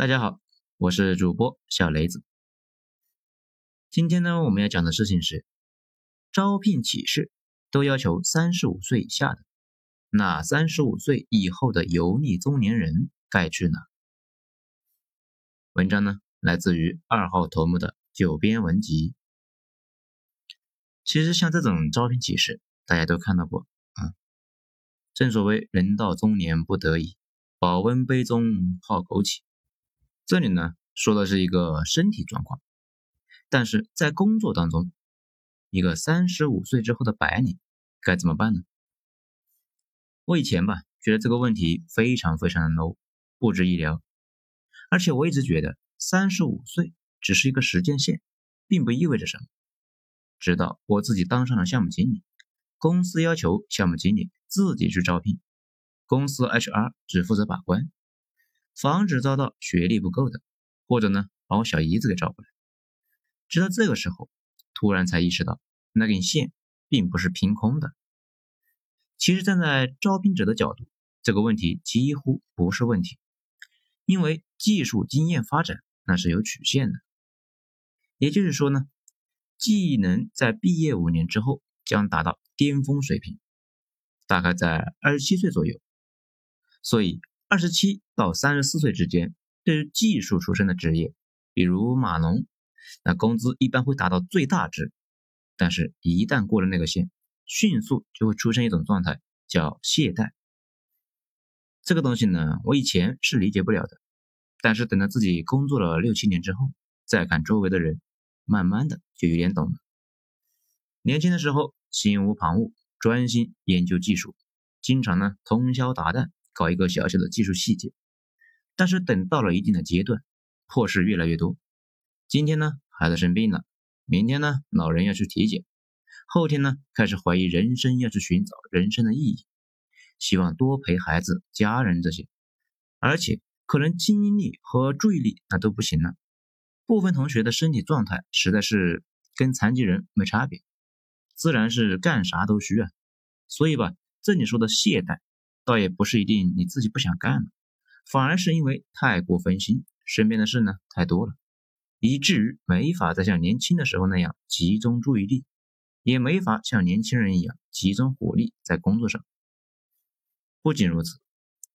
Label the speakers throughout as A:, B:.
A: 大家好，我是主播小雷子。今天呢，我们要讲的事情是，招聘启事都要求三十五岁以下的，那三十五岁以后的油腻中年人该去哪？文章呢，来自于二号头目的九编文集。其实像这种招聘启事，大家都看到过啊。正所谓人到中年不得已，保温杯中泡枸杞。这里呢说的是一个身体状况，但是在工作当中，一个三十五岁之后的白领该怎么办呢？我以前吧觉得这个问题非常非常的 low，不值一聊，而且我一直觉得三十五岁只是一个时间线，并不意味着什么。直到我自己当上了项目经理，公司要求项目经理自己去招聘，公司 HR 只负责把关。防止遭到学历不够的，或者呢把我小姨子给招过来。直到这个时候，突然才意识到那根线并不是凭空的。其实站在招聘者的角度，这个问题几乎不是问题，因为技术经验发展那是有曲线的。也就是说呢，技能在毕业五年之后将达到巅峰水平，大概在二十七岁左右。所以。二十七到三十四岁之间，对于技术出身的职业，比如码农，那工资一般会达到最大值。但是，一旦过了那个线，迅速就会出现一种状态，叫懈怠。这个东西呢，我以前是理解不了的。但是等到自己工作了六七年之后，再看周围的人，慢慢的就有点懂了。年轻的时候心无旁骛，专心研究技术，经常呢通宵达旦。搞一个小小的技术细节，但是等到了一定的阶段，破事越来越多。今天呢，孩子生病了；明天呢，老人要去体检；后天呢，开始怀疑人生，要去寻找人生的意义，希望多陪孩子、家人这些。而且可能精力和注意力那都不行了。部分同学的身体状态实在是跟残疾人没差别，自然是干啥都需啊。所以吧，这里说的懈怠。倒也不是一定你自己不想干了，反而是因为太过分心，身边的事呢太多了，以至于没法再像年轻的时候那样集中注意力，也没法像年轻人一样集中火力在工作上。不仅如此，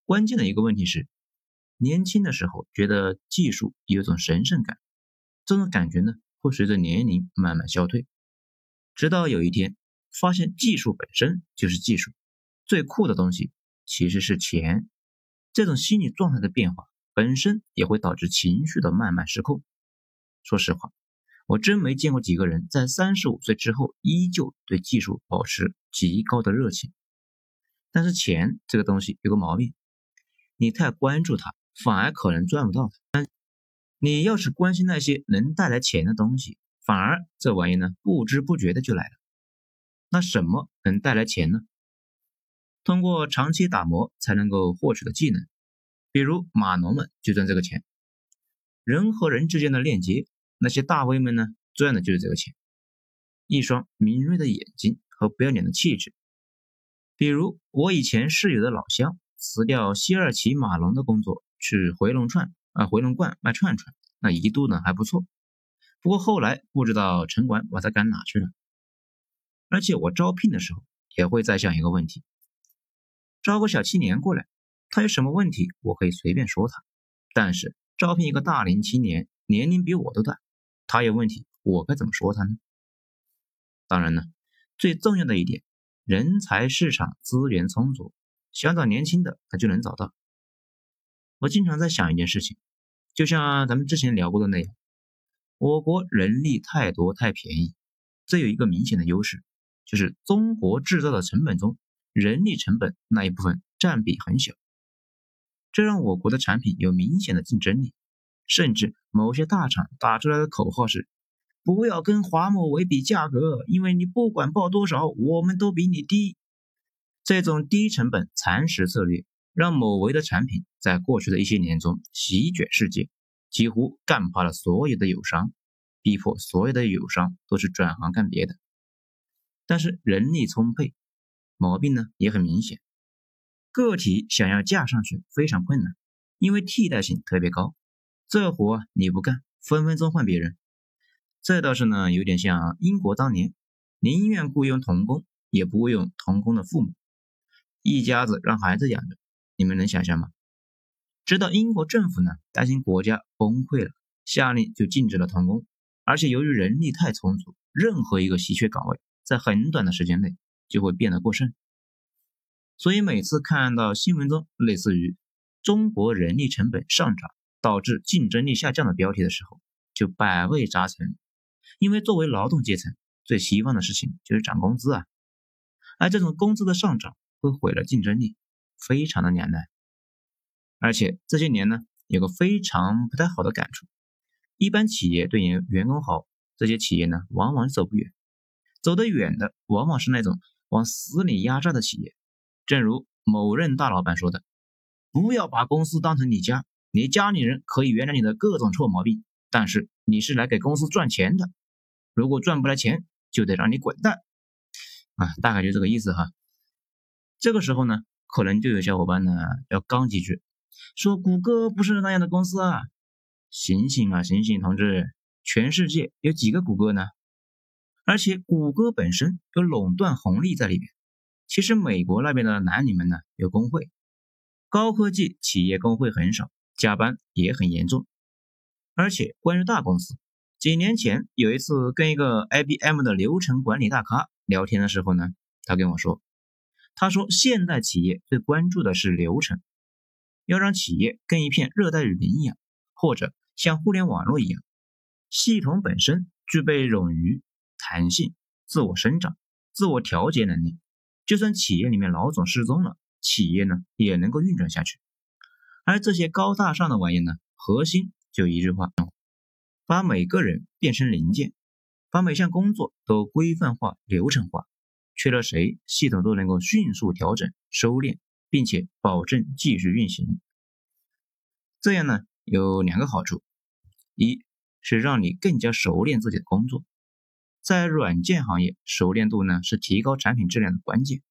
A: 关键的一个问题是，年轻的时候觉得技术有种神圣感，这种感觉呢会随着年龄慢慢消退，直到有一天发现技术本身就是技术，最酷的东西。其实是钱，这种心理状态的变化本身也会导致情绪的慢慢失控。说实话，我真没见过几个人在三十五岁之后依旧对技术保持极高的热情。但是钱这个东西有个毛病，你太关注它，反而可能赚不到它。你要是关心那些能带来钱的东西，反而这玩意呢不知不觉的就来了。那什么能带来钱呢？通过长期打磨才能够获取的技能，比如码农们就赚这个钱。人和人之间的链接，那些大 V 们呢赚的就是这个钱。一双敏锐的眼睛和不要脸的气质，比如我以前室友的老乡辞掉西二旗码农的工作，去回龙串啊回龙观卖串串，那一度呢还不错。不过后来不知道城管把他赶哪去了。而且我招聘的时候也会在想一个问题。招个小青年过来，他有什么问题，我可以随便说他。但是招聘一个大龄青年，年龄比我都大，他有问题，我该怎么说他呢？当然呢，最重要的一点，人才市场资源充足，想找年轻的他就能找到。我经常在想一件事情，就像咱们之前聊过的那样，我国人力太多太便宜，这有一个明显的优势，就是中国制造的成本中。人力成本那一部分占比很小，这让我国的产品有明显的竞争力。甚至某些大厂打出来的口号是：“不要跟华某为比价格，因为你不管报多少，我们都比你低。”这种低成本蚕食策略，让某维的产品在过去的一些年中席卷世界，几乎干趴了所有的友商，逼迫所有的友商都是转行干别的。但是人力充沛。毛病呢也很明显，个体想要架上去非常困难，因为替代性特别高。这活你不干，分分钟换别人。这倒是呢，有点像英国当年，宁愿雇佣童工，也不雇佣童工的父母，一家子让孩子养着。你们能想象吗？直到英国政府呢担心国家崩溃了，下令就禁止了童工，而且由于人力太充足，任何一个稀缺岗位在很短的时间内就会变得过剩。所以每次看到新闻中类似于“中国人力成本上涨导致竞争力下降”的标题的时候，就百味杂陈。因为作为劳动阶层，最希望的事情就是涨工资啊，而这种工资的上涨会毁了竞争力，非常的两难。而且这些年呢，有个非常不太好的感触：一般企业对员员工好，这些企业呢往往走不远，走得远的往往是那种往死里压榨的企业。正如某任大老板说的：“不要把公司当成你家，你家里人可以原谅你的各种臭毛病，但是你是来给公司赚钱的。”如果赚不来钱，就得让你滚蛋啊！大概就这个意思哈。这个时候呢，可能就有小伙伴呢要刚几句，说谷歌不是那样的公司啊！醒醒啊，醒醒，同志！全世界有几个谷歌呢？而且谷歌本身有垄断红利在里面。其实美国那边的男女们呢有工会，高科技企业工会很少，加班也很严重。而且关于大公司。几年前有一次跟一个 IBM 的流程管理大咖聊天的时候呢，他跟我说，他说现代企业最关注的是流程，要让企业跟一片热带雨林一样，或者像互联网络一样，系统本身具备冗余、弹性、自我生长、自我调节能力，就算企业里面老总失踪了，企业呢也能够运转下去。而这些高大上的玩意呢，核心就一句话。把每个人变成零件，把每项工作都规范化、流程化，缺了谁，系统都能够迅速调整、收敛，并且保证继续运行。这样呢，有两个好处：一是让你更加熟练自己的工作，在软件行业，熟练度呢是提高产品质量的关键；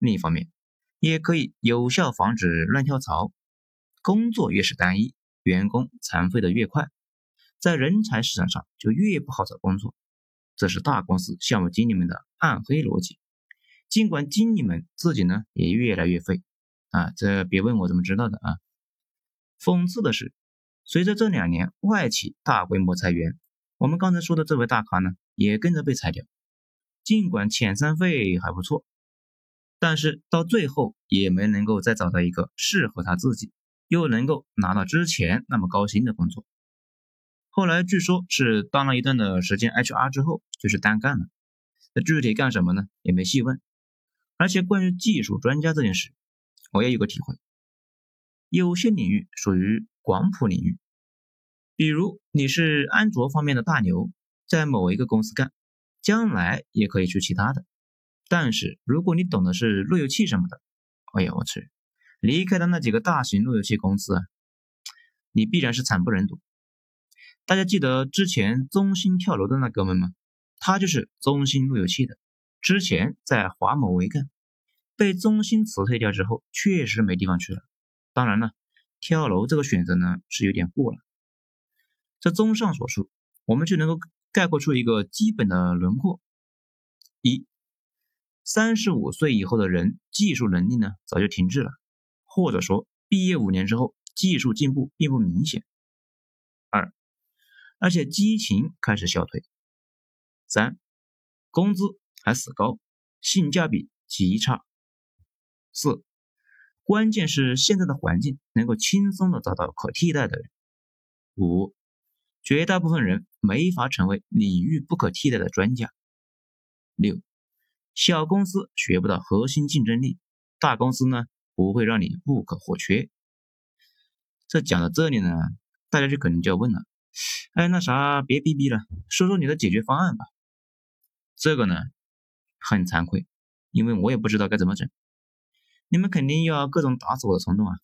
A: 另一方面，也可以有效防止乱跳槽。工作越是单一，员工残废的越快。在人才市场上就越不好找工作，这是大公司项目经理们的暗黑逻辑。尽管经理们自己呢也越来越废啊，这别问我怎么知道的啊。讽刺的是，随着这两年外企大规模裁员，我们刚才说的这位大咖呢也跟着被裁掉。尽管遣散费还不错，但是到最后也没能够再找到一个适合他自己又能够拿到之前那么高薪的工作。后来据说是当了一段的时间 HR 之后，就是单干了。那具体干什么呢？也没细问。而且关于技术专家这件事，我也有个体会。有些领域属于广谱领域，比如你是安卓方面的大牛，在某一个公司干，将来也可以去其他的。但是如果你懂的是路由器什么的，哎呀我去，离开的那几个大型路由器公司啊，你必然是惨不忍睹。大家记得之前中兴跳楼的那哥们吗？他就是中兴路由器的，之前在华某维干，被中兴辞退掉之后，确实没地方去了。当然了，跳楼这个选择呢是有点过了。这综上所述，我们就能够概括出一个基本的轮廓：一，三十五岁以后的人技术能力呢早就停滞了，或者说毕业五年之后技术进步并不明显。二。而且激情开始消退。三，工资还死高，性价比极差。四，关键是现在的环境能够轻松的找到可替代的人。五，绝大部分人没法成为领域不可替代的专家。六，小公司学不到核心竞争力，大公司呢不会让你不可或缺。这讲到这里呢，大家就可能就要问了。哎，那啥，别逼逼了，说说你的解决方案吧。这个呢，很惭愧，因为我也不知道该怎么整。你们肯定要各种打死我的冲动啊！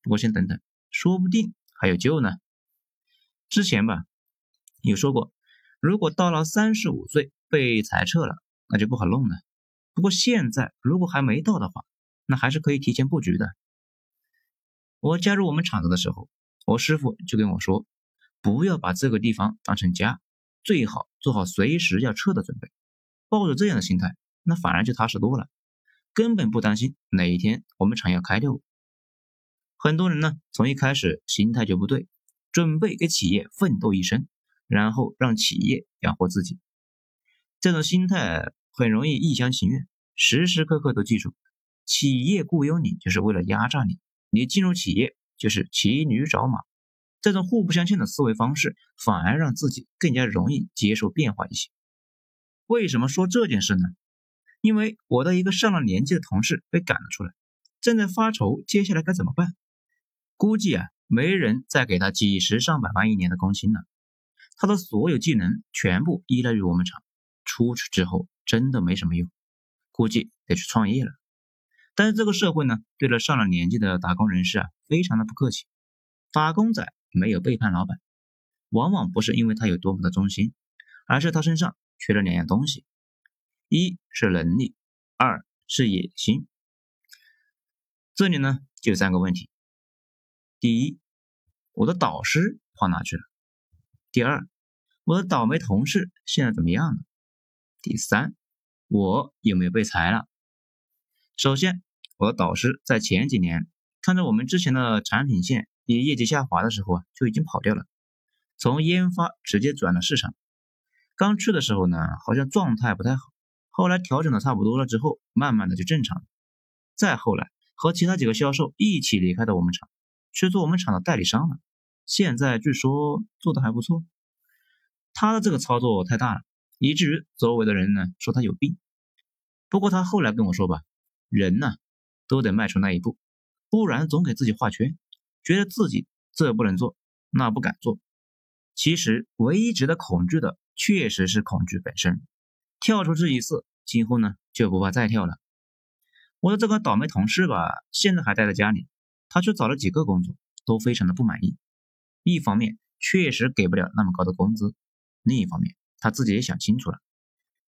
A: 不过先等等，说不定还有救呢。之前吧，有说过，如果到了三十五岁被裁撤了，那就不好弄了。不过现在如果还没到的话，那还是可以提前布局的。我加入我们厂子的时候。我师傅就跟我说，不要把这个地方当成家，最好做好随时要撤的准备。抱着这样的心态，那反而就踏实多了，根本不担心哪一天我们厂要开掉。很多人呢，从一开始心态就不对，准备给企业奋斗一生，然后让企业养活自己。这种心态很容易一厢情愿，时时刻刻都记住，企业雇佣你就是为了压榨你，你进入企业。就是骑驴找马，这种互不相欠的思维方式，反而让自己更加容易接受变化一些。为什么说这件事呢？因为我的一个上了年纪的同事被赶了出来，正在发愁接下来该怎么办。估计啊，没人再给他几十上百万一年的工薪了。他的所有技能全部依赖于我们厂，出去之后真的没什么用，估计得去创业了。但是这个社会呢，对了上了年纪的打工人士啊，非常的不客气。打工仔没有背叛老板，往往不是因为他有多么的忠心，而是他身上缺了两样东西：一是能力，二是野心。这里呢就三个问题：第一，我的导师跑哪去了？第二，我的倒霉同事现在怎么样了？第三，我有没有被裁了？首先。我的导师在前几年看着我们之前的产品线也业绩下滑的时候啊，就已经跑掉了，从研发直接转了市场。刚去的时候呢，好像状态不太好，后来调整的差不多了之后，慢慢的就正常了。再后来和其他几个销售一起离开的我们厂，去做我们厂的代理商了。现在据说做的还不错。他的这个操作太大了，以至于周围的人呢说他有病。不过他后来跟我说吧，人呢。都得迈出那一步，不然总给自己画圈，觉得自己这不能做，那不敢做。其实唯一值得恐惧的，确实是恐惧本身。跳出这一次，今后呢就不怕再跳了。我的这个倒霉同事吧，现在还待在家里，他去找了几个工作，都非常的不满意。一方面确实给不了那么高的工资，另一方面他自己也想清楚了，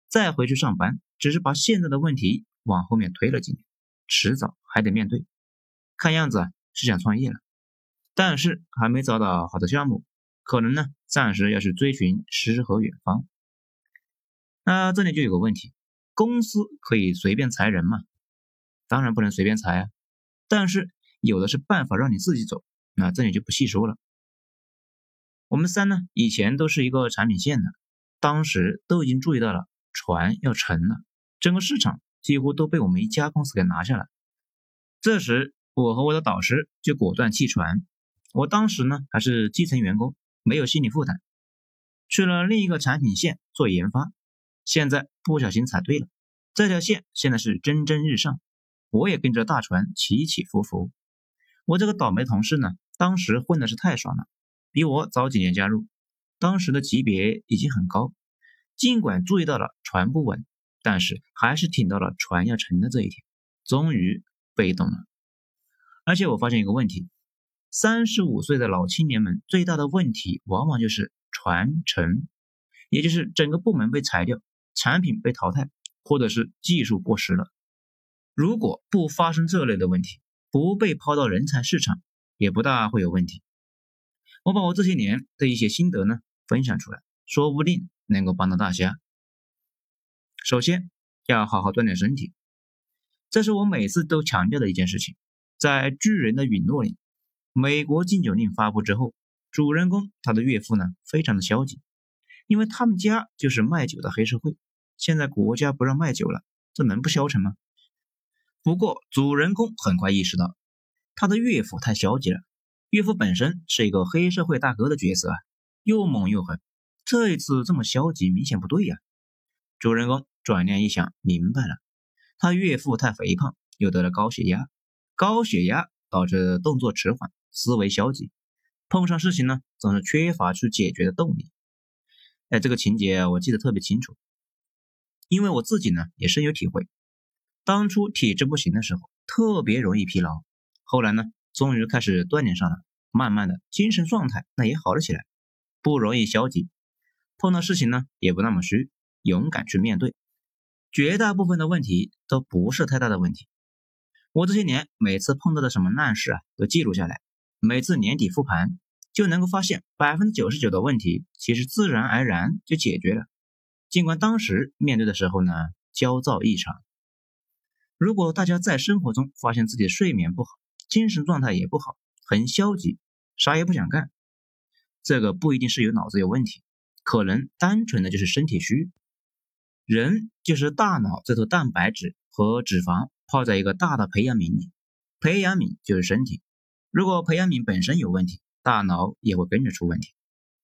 A: 再回去上班，只是把现在的问题往后面推了几年。迟早还得面对，看样子是想创业了，但是还没找到好的项目，可能呢暂时要去追寻诗和远方。那这里就有个问题，公司可以随便裁人吗？当然不能随便裁啊，但是有的是办法让你自己走，那这里就不细说了。我们三呢以前都是一个产品线的，当时都已经注意到了船要沉了，整个市场。几乎都被我们一家公司给拿下了。这时，我和我的导师就果断弃船。我当时呢还是基层员工，没有心理负担，去了另一个产品线做研发。现在不小心踩对了，这条线现在是蒸蒸日上，我也跟着大船起起伏伏。我这个倒霉同事呢，当时混的是太爽了，比我早几年加入，当时的级别已经很高，尽管注意到了船不稳。但是还是挺到了船要沉的这一天，终于被动了。而且我发现一个问题：三十五岁的老青年们最大的问题，往往就是传承，也就是整个部门被裁掉，产品被淘汰，或者是技术过时了。如果不发生这类的问题，不被抛到人才市场，也不大会有问题。我把我这些年的一些心得呢分享出来，说不定能够帮到大家。首先要好好锻炼身体，这是我每次都强调的一件事情。在巨人的陨落里，美国禁酒令发布之后，主人公他的岳父呢非常的消极，因为他们家就是卖酒的黑社会。现在国家不让卖酒了，这能不消沉吗？不过主人公很快意识到，他的岳父太消极了。岳父本身是一个黑社会大哥的角色啊，又猛又狠，这一次这么消极，明显不对呀。主人公。转念一想，明白了，他岳父太肥胖，又得了高血压，高血压导致动作迟缓，思维消极，碰上事情呢，总是缺乏去解决的动力。哎，这个情节我记得特别清楚，因为我自己呢也深有体会。当初体质不行的时候，特别容易疲劳，后来呢，终于开始锻炼上了，慢慢的精神状态那也好了起来，不容易消极，碰到事情呢也不那么虚，勇敢去面对。绝大部分的问题都不是太大的问题。我这些年每次碰到的什么难事啊，都记录下来。每次年底复盘，就能够发现百分之九十九的问题其实自然而然就解决了。尽管当时面对的时候呢焦躁异常。如果大家在生活中发现自己睡眠不好，精神状态也不好，很消极，啥也不想干，这个不一定是有脑子有问题，可能单纯的就是身体虚。人就是大脑这头蛋白质和脂肪泡在一个大的培养皿里，培养皿就是身体。如果培养皿本身有问题，大脑也会跟着出问题，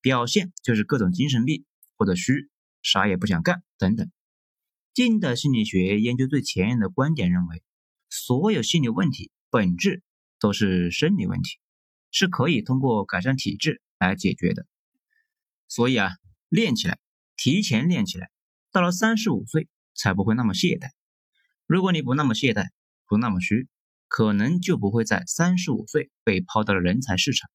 A: 表现就是各种精神病或者虚，啥也不想干等等。近代心理学研究最前沿的观点认为，所有心理问题本质都是生理问题，是可以通过改善体质来解决的。所以啊，练起来，提前练起来。到了三十五岁才不会那么懈怠。如果你不那么懈怠，不那么虚，可能就不会在三十五岁被抛到了人才市场。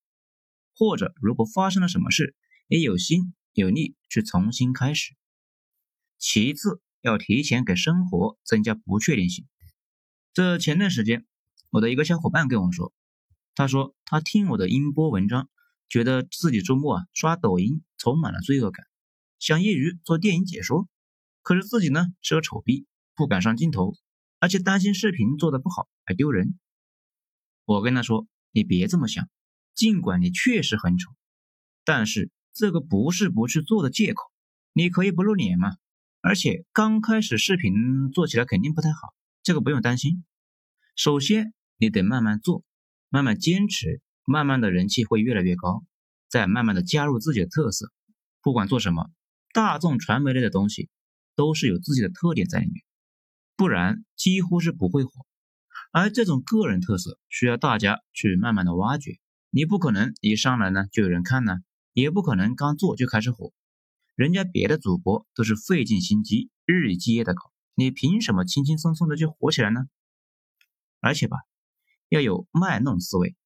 A: 或者，如果发生了什么事，也有心有力去重新开始。其次，要提前给生活增加不确定性。这前段时间，我的一个小伙伴跟我说，他说他听我的音波文章，觉得自己周末啊刷抖音充满了罪恶感，想业余做电影解说。可是自己呢是个丑逼，不敢上镜头，而且担心视频做的不好还丢人。我跟他说：“你别这么想，尽管你确实很丑，但是这个不是不去做的借口。你可以不露脸嘛，而且刚开始视频做起来肯定不太好，这个不用担心。首先你得慢慢做，慢慢坚持，慢慢的人气会越来越高，再慢慢的加入自己的特色。不管做什么，大众传媒类的东西。”都是有自己的特点在里面，不然几乎是不会火。而这种个人特色需要大家去慢慢的挖掘，你不可能一上来呢就有人看呢，也不可能刚做就开始火。人家别的主播都是费尽心机，日以继夜的搞，你凭什么轻轻松松的就火起来呢？而且吧，要有卖弄思维，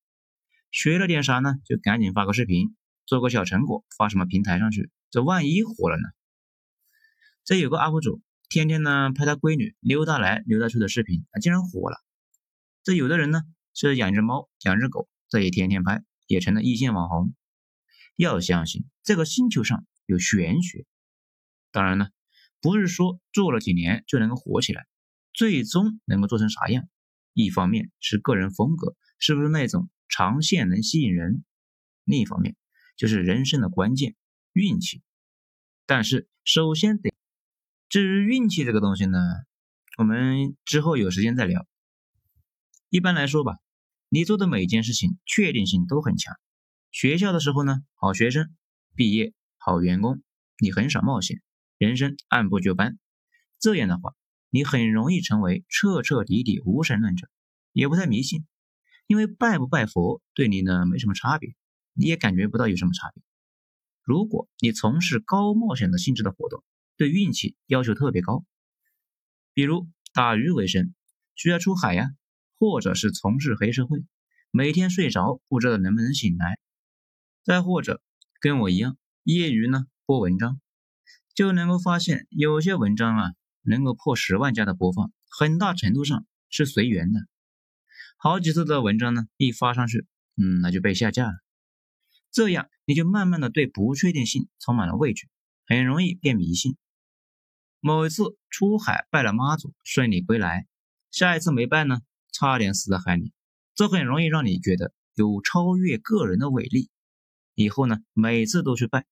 A: 学了点啥呢，就赶紧发个视频，做个小成果发什么平台上去，这万一火了呢？这有个 UP 主，天天呢拍他闺女溜达来溜达去的视频，啊，竟然火了。这有的人呢是养只猫养只狗，这也天天拍，也成了一线网红。要相信这个星球上有玄学。当然呢，不是说做了几年就能够火起来，最终能够做成啥样，一方面是个人风格是不是那种长线能吸引人，另一方面就是人生的关键运气。但是首先得。至于运气这个东西呢，我们之后有时间再聊。一般来说吧，你做的每件事情确定性都很强。学校的时候呢，好学生；毕业好员工，你很少冒险，人生按部就班。这样的话，你很容易成为彻彻底底无神论者，也不太迷信，因为拜不拜佛对你呢没什么差别，你也感觉不到有什么差别。如果你从事高冒险的性质的活动，对运气要求特别高，比如打鱼为生，需要出海呀，或者是从事黑社会，每天睡着不知道能不能醒来，再或者跟我一样业余呢播文章，就能够发现有些文章啊能够破十万加的播放，很大程度上是随缘的，好几次的文章呢一发上去，嗯那就被下架了，这样你就慢慢的对不确定性充满了畏惧，很容易变迷信。某一次出海拜了妈祖，顺利归来，下一次没拜呢，差点死在海里。这很容易让你觉得有超越个人的伟力。以后呢，每次都去拜。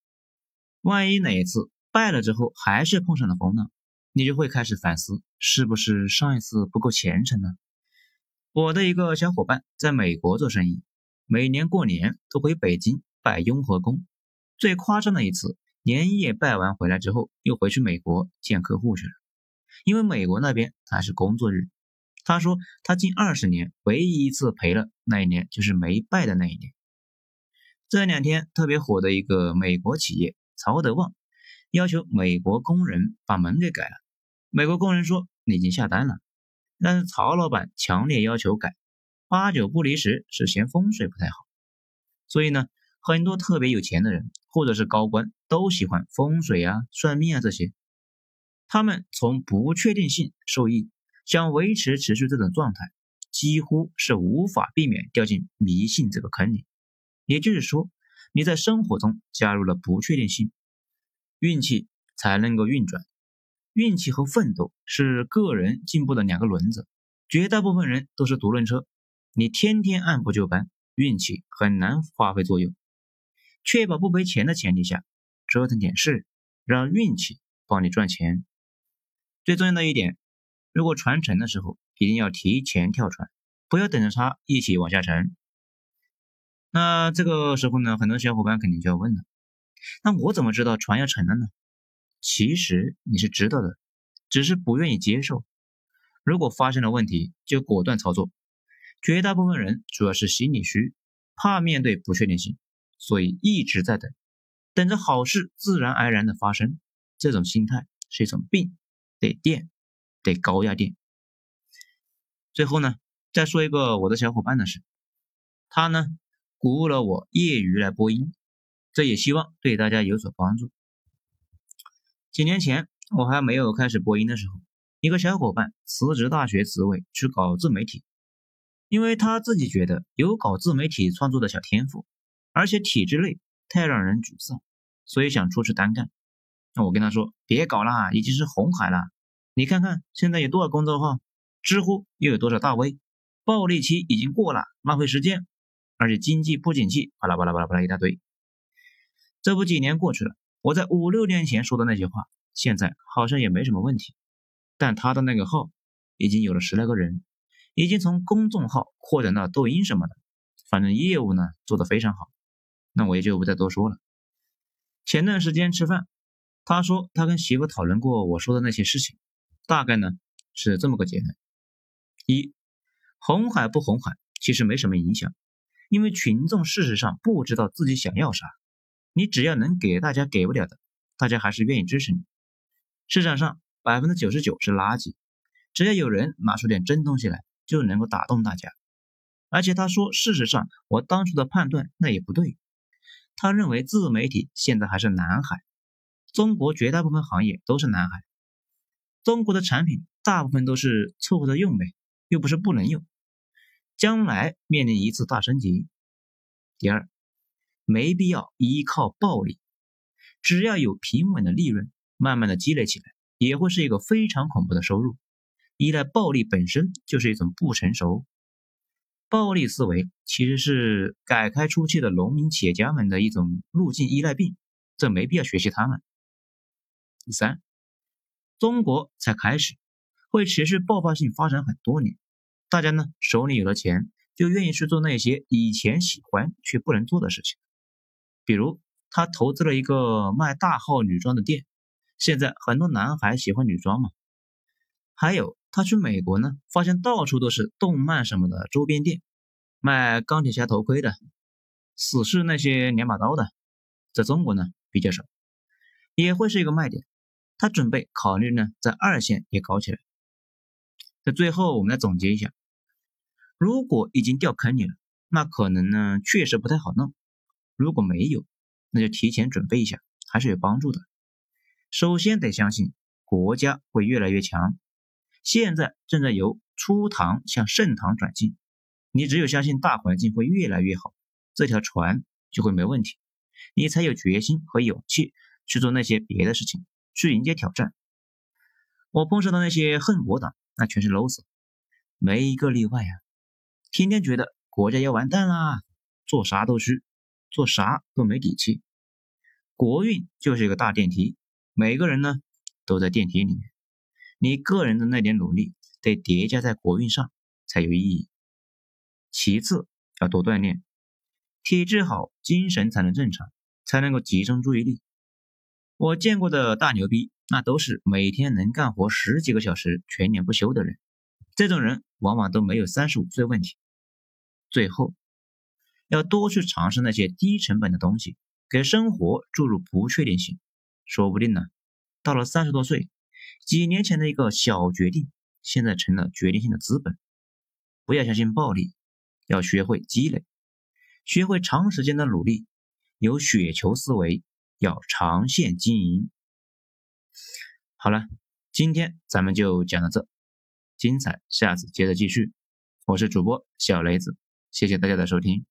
A: 万一哪一次拜了之后还是碰上了风浪，你就会开始反思，是不是上一次不够虔诚呢？我的一个小伙伴在美国做生意，每年过年都回北京拜雍和宫。最夸张的一次。年夜拜完回来之后，又回去美国见客户去了。因为美国那边还是工作日。他说他近二十年唯一一次赔了那一年，就是没拜的那一年。这两天特别火的一个美国企业曹德旺，要求美国工人把门给改了。美国工人说你已经下单了，但是曹老板强烈要求改，八九不离十是嫌风水不太好。所以呢。很多特别有钱的人，或者是高官，都喜欢风水啊、算命啊这些。他们从不确定性受益，想维持持续这种状态，几乎是无法避免掉进迷信这个坑里。也就是说，你在生活中加入了不确定性，运气才能够运转。运气和奋斗是个人进步的两个轮子，绝大部分人都是独轮车。你天天按部就班，运气很难发挥作用。确保不赔钱的前提下，折腾点事，让运气帮你赚钱。最重要的一点，如果船沉的时候，一定要提前跳船，不要等着它一起往下沉。那这个时候呢，很多小伙伴肯定就要问了：那我怎么知道船要沉了呢？其实你是知道的，只是不愿意接受。如果发生了问题，就果断操作。绝大部分人主要是心理虚，怕面对不确定性，所以一直在等，等着好事自然而然的发生。这种心态是一种病，得垫，得高压电。最后呢，再说一个我的小伙伴的事，他呢鼓舞了我业余来播音，这也希望对大家有所帮助。几年前我还没有开始播音的时候，一个小伙伴辞职大学职位去搞自媒体。因为他自己觉得有搞自媒体创作的小天赋，而且体制内太让人沮丧，所以想出去单干。那我跟他说：“别搞了，已经是红海了。你看看现在有多少公众号，知乎又有多少大 V，暴利期已经过了，浪费时间，而且经济不景气，巴拉巴拉巴拉巴拉一大堆。这不几年过去了，我在五六年前说的那些话，现在好像也没什么问题。但他的那个号已经有了十来个人。”已经从公众号扩展到抖音什么的，反正业务呢做得非常好，那我也就不再多说了。前段时间吃饭，他说他跟媳妇讨论过我说的那些事情，大概呢是这么个结论：一，红海不红海其实没什么影响，因为群众事实上不知道自己想要啥，你只要能给大家给不了的，大家还是愿意支持你。市场上百分之九十九是垃圾，只要有人拿出点真东西来。就能够打动大家，而且他说，事实上我当初的判断那也不对。他认为自媒体现在还是蓝海，中国绝大部分行业都是蓝海，中国的产品大部分都是凑合着用呗，又不是不能用，将来面临一次大升级。第二，没必要依靠暴利，只要有平稳的利润，慢慢的积累起来，也会是一个非常恐怖的收入。依赖暴力本身就是一种不成熟，暴力思维其实是改开初期的农民企业家们的一种路径依赖病，这没必要学习他们。第三，中国才开始，会持续爆发性发展很多年，大家呢手里有了钱，就愿意去做那些以前喜欢却不能做的事情，比如他投资了一个卖大号女装的店，现在很多男孩喜欢女装嘛，还有。他去美国呢，发现到处都是动漫什么的周边店，卖钢铁侠头盔的，死侍那些两把刀的，在中国呢比较少，也会是一个卖点。他准备考虑呢，在二线也搞起来。在最后，我们来总结一下：如果已经掉坑里了，那可能呢确实不太好弄；如果没有，那就提前准备一下，还是有帮助的。首先得相信国家会越来越强。现在正在由初唐向盛唐转进，你只有相信大环境会越来越好，这条船就会没问题，你才有决心和勇气去做那些别的事情，去迎接挑战。我碰上的那些恨我党，那全是 loser，没一个例外啊！天天觉得国家要完蛋啦，做啥都虚，做啥都没底气。国运就是一个大电梯，每个人呢都在电梯里面。你个人的那点努力得叠加在国运上才有意义。其次要多锻炼，体质好，精神才能正常，才能够集中注意力。我见过的大牛逼，那都是每天能干活十几个小时，全年不休的人。这种人往往都没有三十五岁问题。最后要多去尝试那些低成本的东西，给生活注入不确定性。说不定呢，到了三十多岁。几年前的一个小决定，现在成了决定性的资本。不要相信暴力，要学会积累，学会长时间的努力，有雪球思维，要长线经营。好了，今天咱们就讲到这，精彩下次接着继续。我是主播小雷子，谢谢大家的收听。